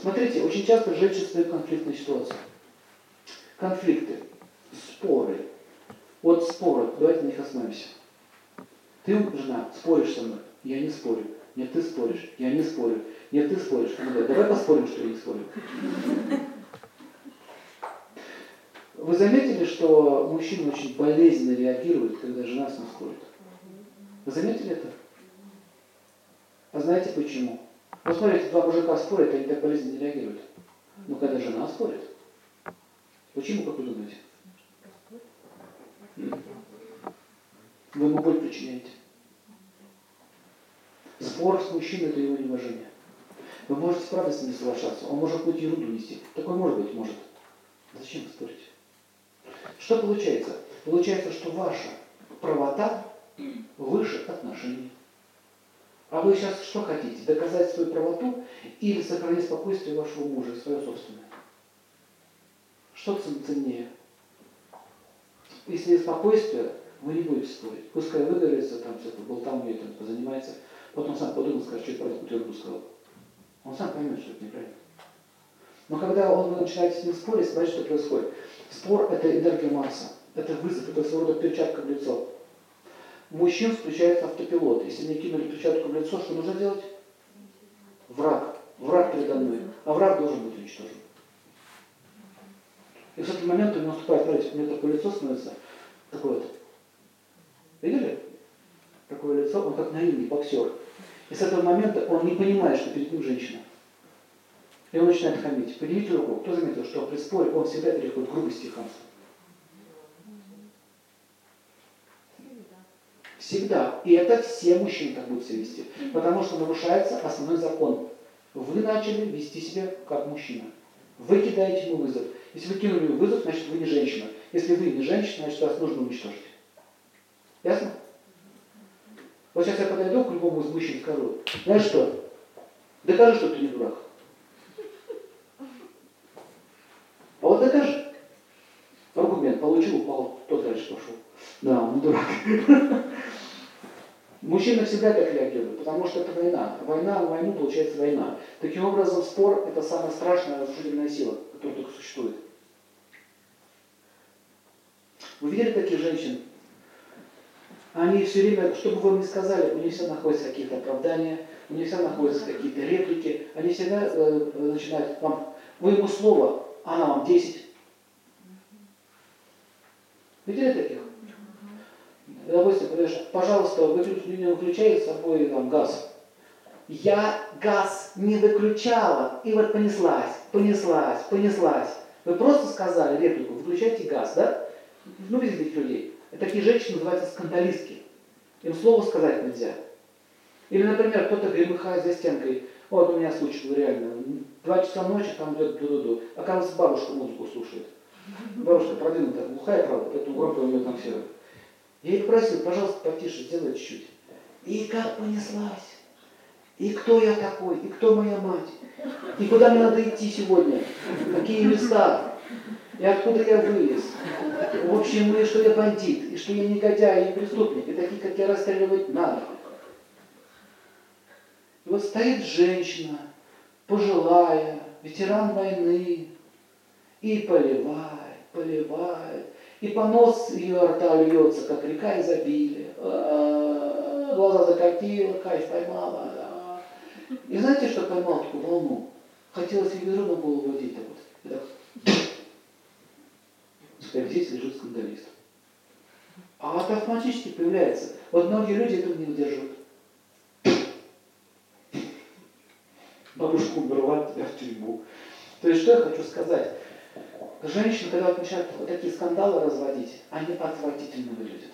Смотрите, очень часто женщины в конфликтной ситуации. Конфликты, споры. Вот споры, давайте на них остановимся. Ты, жена, споришь со мной, я не спорю. Нет, ты споришь, я не спорю. Нет, ты споришь. Ну, давай поспорим, что я не спорю. Вы заметили, что мужчина очень болезненно реагирует, когда жена с ним спорит? Вы заметили это? А знаете почему? Вот смотрите, два мужика спорят, они так болезненно не реагируют. Но когда жена спорит, почему, как вы думаете? Вы ему боль причиняете. Спор с мужчиной – это его неуважение. Вы можете с ним соглашаться, он может какую-то ерунду нести. Такое может быть, может. Зачем спорить? Что получается? Получается, что ваша правота выше отношений. А вы сейчас что хотите? Доказать свою правоту или сохранить спокойствие вашего мужа, свое собственное? Что ценнее? Если спокойствие, вы не будете спорить. Пускай выговорится, там все это болтовней там позанимается, потом сам подумал, скажет, что я про эту сказал. Он сам поймет, что это неправильно. Но когда он начинает с ним спорить, смотрите, что происходит. Спор – это энергия Марса. Это вызов, это своего рода перчатка в лицо. Мужчин включается автопилот. Если мне кинули перчатку в лицо, что нужно делать? Враг. Враг передо мной. А враг должен быть уничтожен. И в этот момент у него наступает, смотрите, у него такое лицо становится, такое вот. Видели? Такое лицо, он как на ринге, боксер. И с этого момента он не понимает, что перед ним женщина. И он начинает хамить. Поднимите руку. Кто заметил, что при споре он всегда переходит в грубости и хамство? Всегда. И это все мужчины так будут себя вести. Потому что нарушается основной закон. Вы начали вести себя как мужчина. Вы кидаете ему вызов. Если вы кинули ему вызов, значит вы не женщина. Если вы не женщина, значит вас нужно уничтожить. Ясно? Вот сейчас я подойду к любому из мужчин и скажу, знаешь что, докажи, что ты не дурак. А вот докажи. Аргумент получил, упал, тот дальше пошел. Да, он дурак. Мужчина всегда так реагирует, потому что это война. Война, войну получается война. Таким образом, спор – это самая страшная разрушительная сила, которая только существует. Вы видели таких женщин? Они все время, что бы вы им ни сказали, у них всегда находятся какие-то оправдания, у них всегда находятся какие-то реплики. Они всегда э, начинают вам, вы ему слово, а она вам 10. Видели таких? Допустим, говоришь, пожалуйста, выключ, не выключай с собой там, газ. Я газ не выключала, и вот понеслась, понеслась, понеслась. Вы просто сказали реплику, выключайте газ, да? Ну, видите этих людей. Такие женщины называются скандалистки. Им слово сказать нельзя. Или, например, кто-то гремыхает за стенкой. Вот у меня случай был реально. Два часа ночи там идет ду-ду-ду. Оказывается, бабушка музыку слушает. Бабушка продвинутая, глухая, правда, поэтому громко у нее там все. Я их просил, пожалуйста, потише, сделай чуть-чуть. И как понеслась. И кто я такой, и кто моя мать, и куда мне надо идти сегодня, какие места, и откуда я вылез. В общем, и что я бандит, и что я негодяй, и преступник, и такие, как я, расстреливать надо. И вот стоит женщина, пожилая, ветеран войны, и поливает, поливает, и понос ее рта льется, как река изобилия. А, глаза закатила, кайф поймала. А. И знаете, что поймал такую волну? Хотелось ей ведро на голову водить так вот. Сказать, здесь лежит скандалист. А это автоматически появляется. Вот многие люди этого не выдерживают. Бабушку убивают тебя в тюрьму. То есть, что я хочу сказать? Женщины, когда вот начинают вот такие скандалы разводить, они отвратительно выглядят.